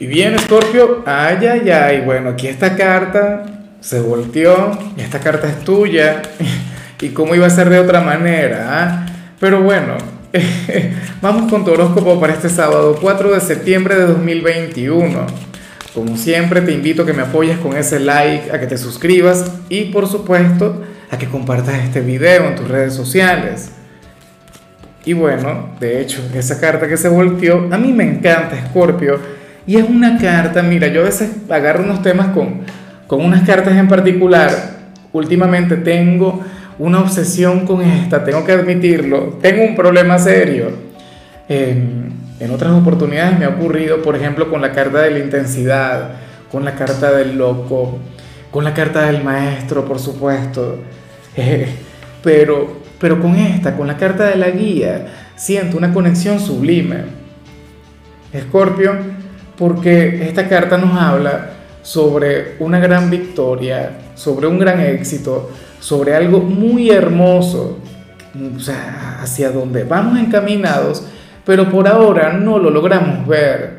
Y bien, Scorpio, ay, ay, ay, bueno, aquí esta carta se volteó, y esta carta es tuya, y cómo iba a ser de otra manera, ¿ah? Pero bueno, vamos con tu horóscopo para este sábado 4 de septiembre de 2021. Como siempre, te invito a que me apoyes con ese like, a que te suscribas y por supuesto a que compartas este video en tus redes sociales. Y bueno, de hecho, esa carta que se volteó, a mí me encanta, Scorpio y es una carta, mira, yo a veces agarro unos temas con, con unas cartas en particular. Últimamente tengo una obsesión con esta, tengo que admitirlo. Tengo un problema serio. en otras oportunidades me ha ocurrido, por ejemplo, con la carta de la intensidad, con la carta del loco, con la carta del maestro, por supuesto. pero, pero con esta, con la carta de la guía, siento una conexión sublime. Escorpio, porque esta carta nos habla sobre una gran victoria, sobre un gran éxito, sobre algo muy hermoso, o sea, hacia donde vamos encaminados, pero por ahora no lo logramos ver.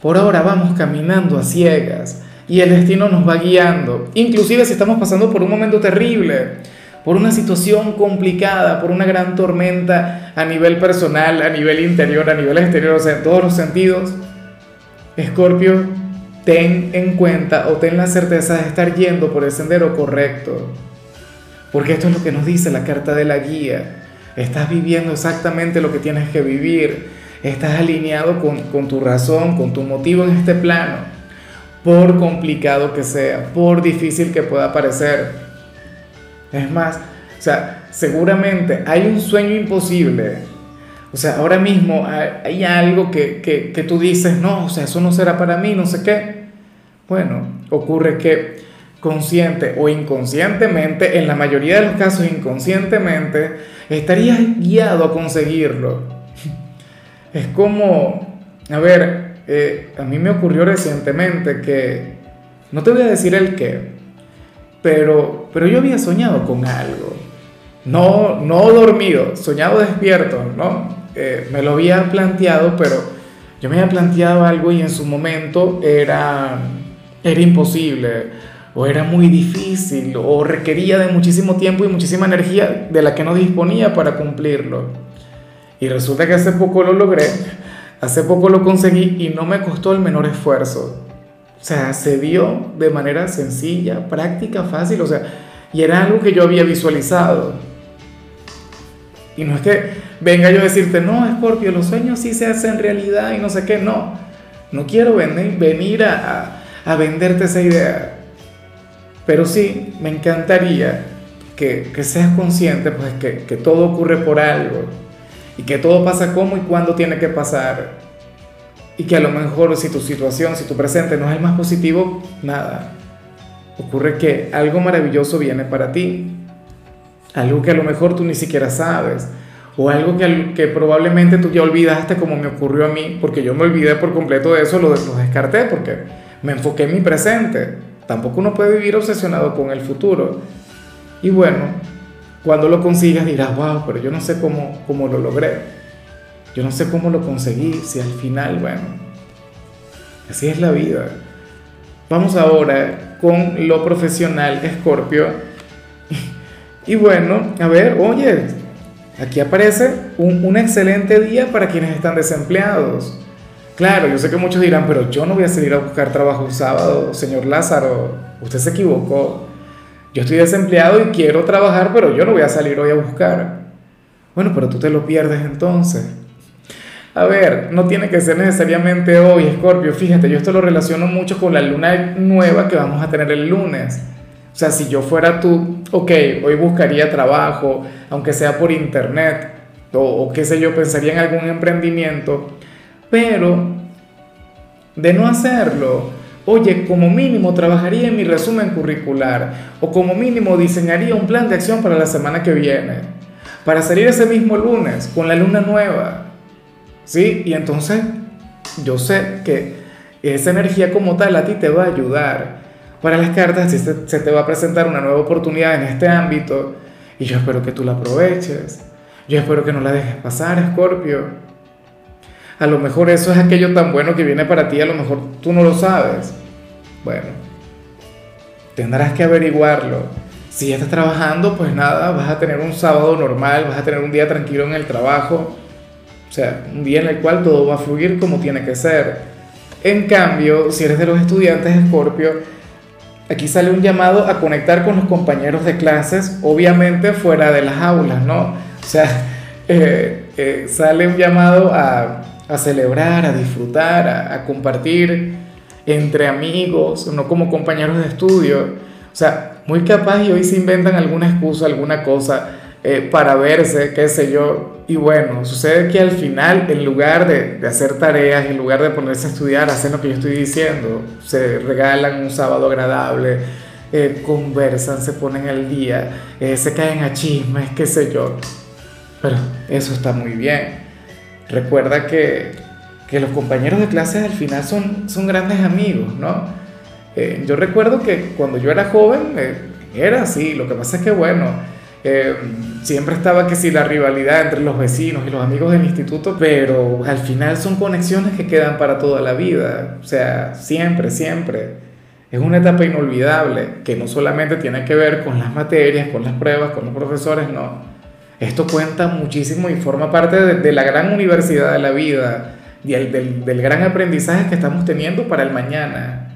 Por ahora vamos caminando a ciegas y el destino nos va guiando, inclusive si estamos pasando por un momento terrible, por una situación complicada, por una gran tormenta a nivel personal, a nivel interior, a nivel exterior, o sea, en todos los sentidos Escorpio, ten en cuenta o ten la certeza de estar yendo por el sendero correcto. Porque esto es lo que nos dice la carta de la guía. Estás viviendo exactamente lo que tienes que vivir. Estás alineado con, con tu razón, con tu motivo en este plano. Por complicado que sea, por difícil que pueda parecer. Es más, o sea, seguramente hay un sueño imposible o sea, ahora mismo hay, algo que, que, que, tú dices, no, o sea, eso no será para mí, no sé qué. Bueno, ocurre que consciente o inconscientemente, en la mayoría de los casos inconscientemente, estarías guiado a conseguirlo. Es como, a ver, eh, a mí me ocurrió recientemente que, no te voy a decir el qué, pero, pero yo había soñado con algo. No, no dormido, soñado despierto, ¿no? Eh, me lo había planteado, pero yo me había planteado algo y en su momento era, era imposible, o era muy difícil, o requería de muchísimo tiempo y muchísima energía de la que no disponía para cumplirlo. Y resulta que hace poco lo logré, hace poco lo conseguí y no me costó el menor esfuerzo. O sea, se dio de manera sencilla, práctica, fácil, o sea, y era algo que yo había visualizado. Y no es que venga yo a decirte, no, Scorpio, los sueños sí se hacen realidad y no sé qué, no. No quiero venir, venir a, a, venderte esa idea. Pero sí, me encantaría que, que seas consciente pues, que, que todo ocurre por algo y que todo pasa como y cuándo tiene que pasar. Y que a lo mejor si tu situación, si tu presente no es el más positivo, nada. Ocurre que algo maravilloso viene para ti algo que a lo mejor tú ni siquiera sabes, o algo que, que probablemente tú ya olvidaste como me ocurrió a mí, porque yo me olvidé por completo de eso, lo, lo descarté porque me enfoqué en mi presente. Tampoco uno puede vivir obsesionado con el futuro. Y bueno, cuando lo consigas dirás, wow, pero yo no sé cómo, cómo lo logré. Yo no sé cómo lo conseguí, si al final, bueno, así es la vida. Vamos ahora con lo profesional, Escorpio y bueno, a ver, oye, aquí aparece un, excelente día para quienes están desempleados. Claro, yo sé que muchos dirán, pero yo no voy a salir a buscar trabajo un sábado, señor Lázaro, usted se equivocó. Yo estoy desempleado y quiero trabajar, pero yo no voy a salir hoy a buscar. Bueno, pero tú te lo pierdes entonces. A ver, no tiene que ser necesariamente hoy, Scorpio. Fíjate, yo esto lo relaciono mucho con la luna nueva que vamos a tener el lunes. O sea, si yo fuera tú, ok, hoy buscaría trabajo, aunque sea por internet, o, qué sé yo, pensaría en algún emprendimiento, pero de no hacerlo, oye, como mínimo trabajaría en mi resumen curricular, o como mínimo diseñaría un plan de acción para la semana que viene, para salir ese mismo lunes con la luna nueva, ¿sí? Y entonces yo sé que esa energía como tal a ti te va a ayudar para las cartas, si se, te va a presentar una nueva oportunidad en este ámbito y yo espero que tú la aproveches. Yo espero que no la dejes pasar, Escorpio. a lo mejor eso es aquello tan bueno que viene para ti, a lo mejor tú no lo sabes. Bueno, tendrás que averiguarlo. Si estás trabajando, pues nada, vas a tener un sábado normal, vas a tener un día tranquilo en el trabajo, o sea, un día en el cual todo va a fluir como tiene que ser. En cambio, si eres de los estudiantes Escorpio, aquí sale un llamado a conectar con los compañeros de clases, obviamente fuera de las aulas, ¿no? O sea, eh, eh, sale un llamado a, celebrar, a disfrutar, a, a compartir entre amigos, no como compañeros de estudio. O sea, muy capaz y hoy se inventan alguna excusa, alguna cosa eh, para verse, qué sé yo. Y bueno, sucede que al final, en lugar de, hacer tareas, en lugar de ponerse a estudiar, hacen lo que yo estoy diciendo, se regalan un sábado agradable, eh, conversan, se ponen al día, eh, se caen a chismes, qué sé yo. Pero eso está muy bien. Recuerda que, que los compañeros de clase al final son, son grandes amigos, ¿no? Eh, yo recuerdo que cuando yo era joven era así, lo que pasa es que bueno, eh, siempre estaba que si la rivalidad entre los vecinos y los amigos del instituto, pero al final son conexiones que quedan para toda la vida, o sea, siempre, siempre. Es una etapa inolvidable que no solamente tiene que ver con las materias, con las pruebas, con los profesores, no. Esto cuenta muchísimo y forma parte de, la gran universidad de la vida y el, del, del gran aprendizaje que estamos teniendo para el mañana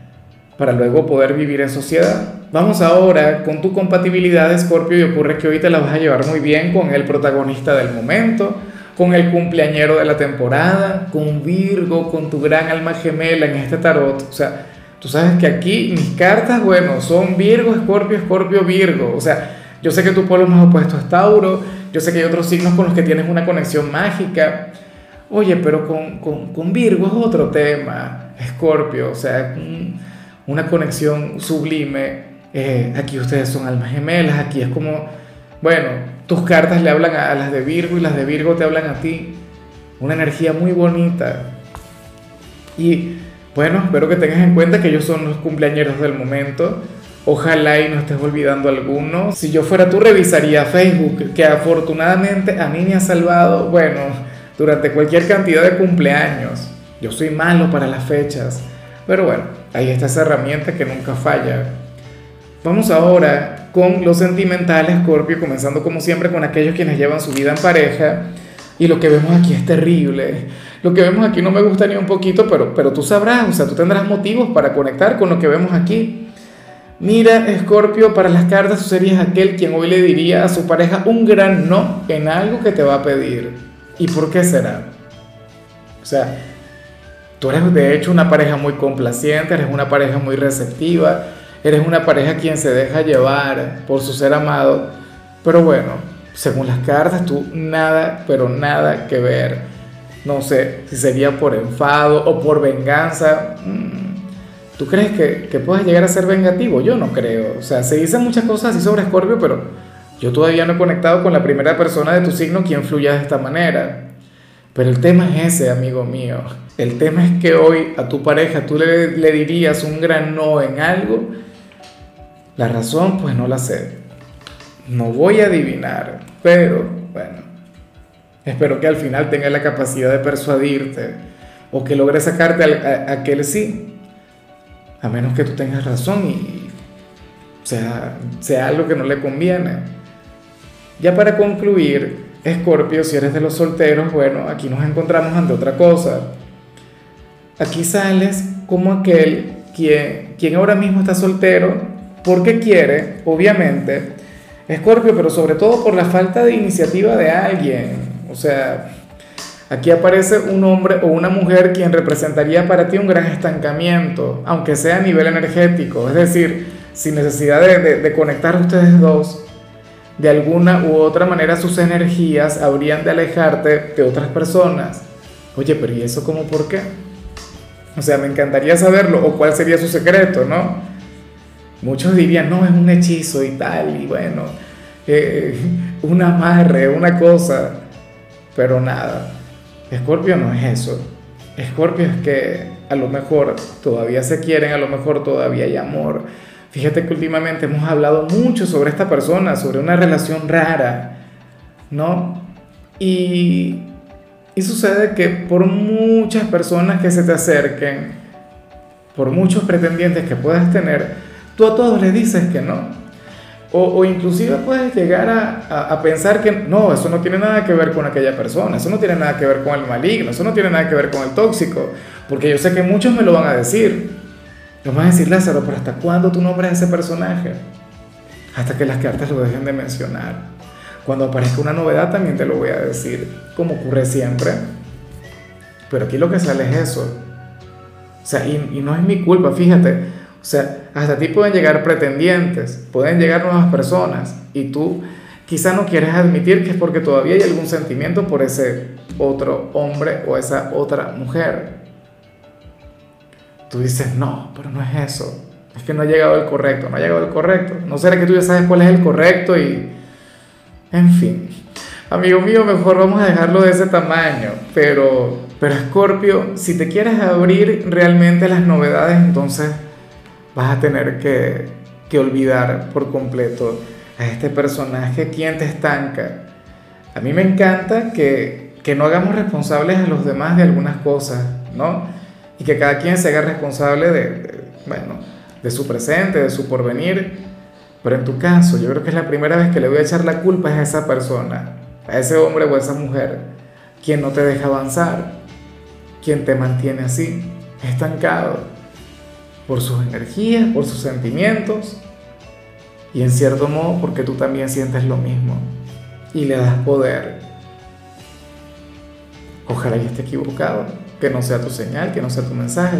para luego poder vivir en sociedad. Vamos ahora con tu compatibilidad Scorpio y ocurre que hoy te la vas a llevar muy bien con el protagonista del momento, con el cumpleañero de la temporada, con Virgo, con tu gran alma gemela en este tarot. O sea, tú sabes que aquí mis cartas, bueno, son Virgo, Scorpio, Scorpio, Virgo. O sea, yo sé que tu polo más opuesto es Tauro, yo sé que hay otros signos con los que tienes una conexión mágica. Oye, pero con, con, con Virgo es otro tema, Scorpio, o sea, una conexión sublime. Eh, aquí ustedes son almas gemelas, aquí es como, bueno, tus cartas le hablan a, las de Virgo y las de Virgo te hablan a ti. Una energía muy bonita. Y bueno, espero que tengas en cuenta que ellos son los cumpleañeros del momento. Ojalá y no estés olvidando alguno. Si yo fuera tú, revisaría Facebook, que afortunadamente a mí me ha salvado, bueno, durante cualquier cantidad de cumpleaños. Yo soy malo para las fechas. Pero bueno, ahí está esa herramienta que nunca falla. Vamos ahora con los sentimentales, Scorpio, comenzando como siempre con aquellos quienes llevan su vida en pareja. Y lo que vemos aquí es terrible. Lo que vemos aquí no me gusta ni un poquito, pero, pero tú sabrás, o sea, tú tendrás motivos para conectar con lo que vemos aquí. Mira, Scorpio, para las cartas tú serías aquel quien hoy le diría a su pareja un gran no en algo que te va a pedir. ¿Y por qué será? O sea, Tú eres de hecho una pareja muy complaciente, eres una pareja muy receptiva, eres una pareja quien se deja llevar por su ser amado, pero bueno, según las cartas, tú nada, pero nada que ver. No sé si sería por enfado o por venganza. Mm, ¿Tú crees que, que puedas llegar a ser vengativo? Yo no creo. O sea, se dicen muchas cosas así sobre Scorpio, pero yo todavía no he conectado con la primera persona de tu signo quien fluya de esta manera. Pero el tema es ese, amigo mío. El tema es que hoy a tu pareja tú le, dirías un gran no en algo. La razón, pues no la sé. No voy a adivinar, pero bueno. Espero que al final tenga la capacidad de persuadirte o que logre sacarte a, a, aquel sí. A menos que tú tengas razón y sea, sea algo que no le conviene. Ya para concluir, Escorpio, si eres de los solteros, bueno, aquí nos encontramos ante otra cosa. Aquí sales como aquel quien, quien ahora mismo está soltero porque quiere, obviamente, Escorpio, pero sobre todo por la falta de iniciativa de alguien. O sea, aquí aparece un hombre o una mujer quien representaría para ti un gran estancamiento, aunque sea a nivel energético, es decir, sin necesidad de, de, de conectar ustedes dos de alguna u otra manera sus energías habrían de alejarte de otras personas. Oye, pero ¿y eso cómo por qué? O sea, me encantaría saberlo o cuál sería su secreto, ¿no? Muchos dirían, no, es un hechizo y tal, y bueno, eh, un amarre, una cosa, pero nada. Escorpio no es eso. Escorpio es que a lo mejor todavía se quieren, a lo mejor todavía hay amor, Fíjate que últimamente hemos hablado mucho sobre esta persona, sobre una relación rara, ¿no? Y Y sucede que por muchas personas que se te acerquen, por muchos pretendientes que puedas tener, tú a todos les dices que no. O, o inclusive puedes llegar a, a, pensar que no, eso no tiene nada que ver con aquella persona, eso no tiene nada que ver con el maligno, eso no tiene nada que ver con el tóxico, porque yo sé que muchos me lo van a decir. Nos van a decir, Lázaro, pero ¿hasta cuándo tú nombras ese personaje? Hasta que las cartas lo dejen de mencionar. Cuando aparezca una novedad también te lo voy a decir, como ocurre siempre. Pero aquí lo que sale es eso. O sea, y, y no es mi culpa, fíjate. O sea, hasta ti pueden llegar pretendientes, pueden llegar nuevas personas y tú quizá no quieres admitir que es porque todavía hay algún sentimiento por ese otro hombre o esa otra mujer. Tú dices, no, pero no es eso. Es que no ha llegado el correcto, no ha llegado el correcto. No será que tú ya sabes cuál es el correcto y... En fin. Amigo mío, mejor vamos a dejarlo de ese tamaño. Pero, pero Scorpio, si te quieres abrir realmente las novedades, entonces vas a tener que, que olvidar por completo a este personaje quien te estanca. A mí me encanta que, que no hagamos responsables a los demás de algunas cosas, ¿no? Y que cada quien se haga responsable de, de bueno, de su presente, de su porvenir. Pero en tu caso, yo creo que es la primera vez que le voy a echar la culpa a esa persona, a ese hombre o a esa mujer, quien no te deja avanzar, quien te mantiene así, estancado, por sus energías, por sus sentimientos, y en cierto modo porque tú también sientes lo mismo y le das poder. Ojalá y esté equivocado, que no sea tu señal, que no sea tu mensaje.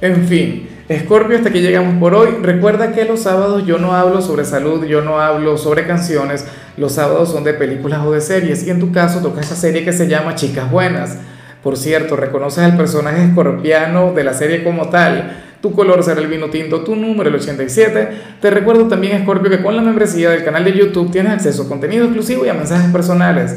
En fin, Scorpio, hasta aquí llegamos por hoy. Recuerda que los sábados yo no hablo sobre salud, yo no hablo sobre canciones. Los sábados son de películas o de series. Y en tu caso toca esa serie que se llama Chicas Buenas. Por cierto, reconoces al personaje escorpiano de la serie como tal. Tu color será el vino tinto, tu número el 87. Te recuerdo también, Scorpio, que con la membresía del canal de YouTube tienes acceso a contenido exclusivo y a mensajes personales.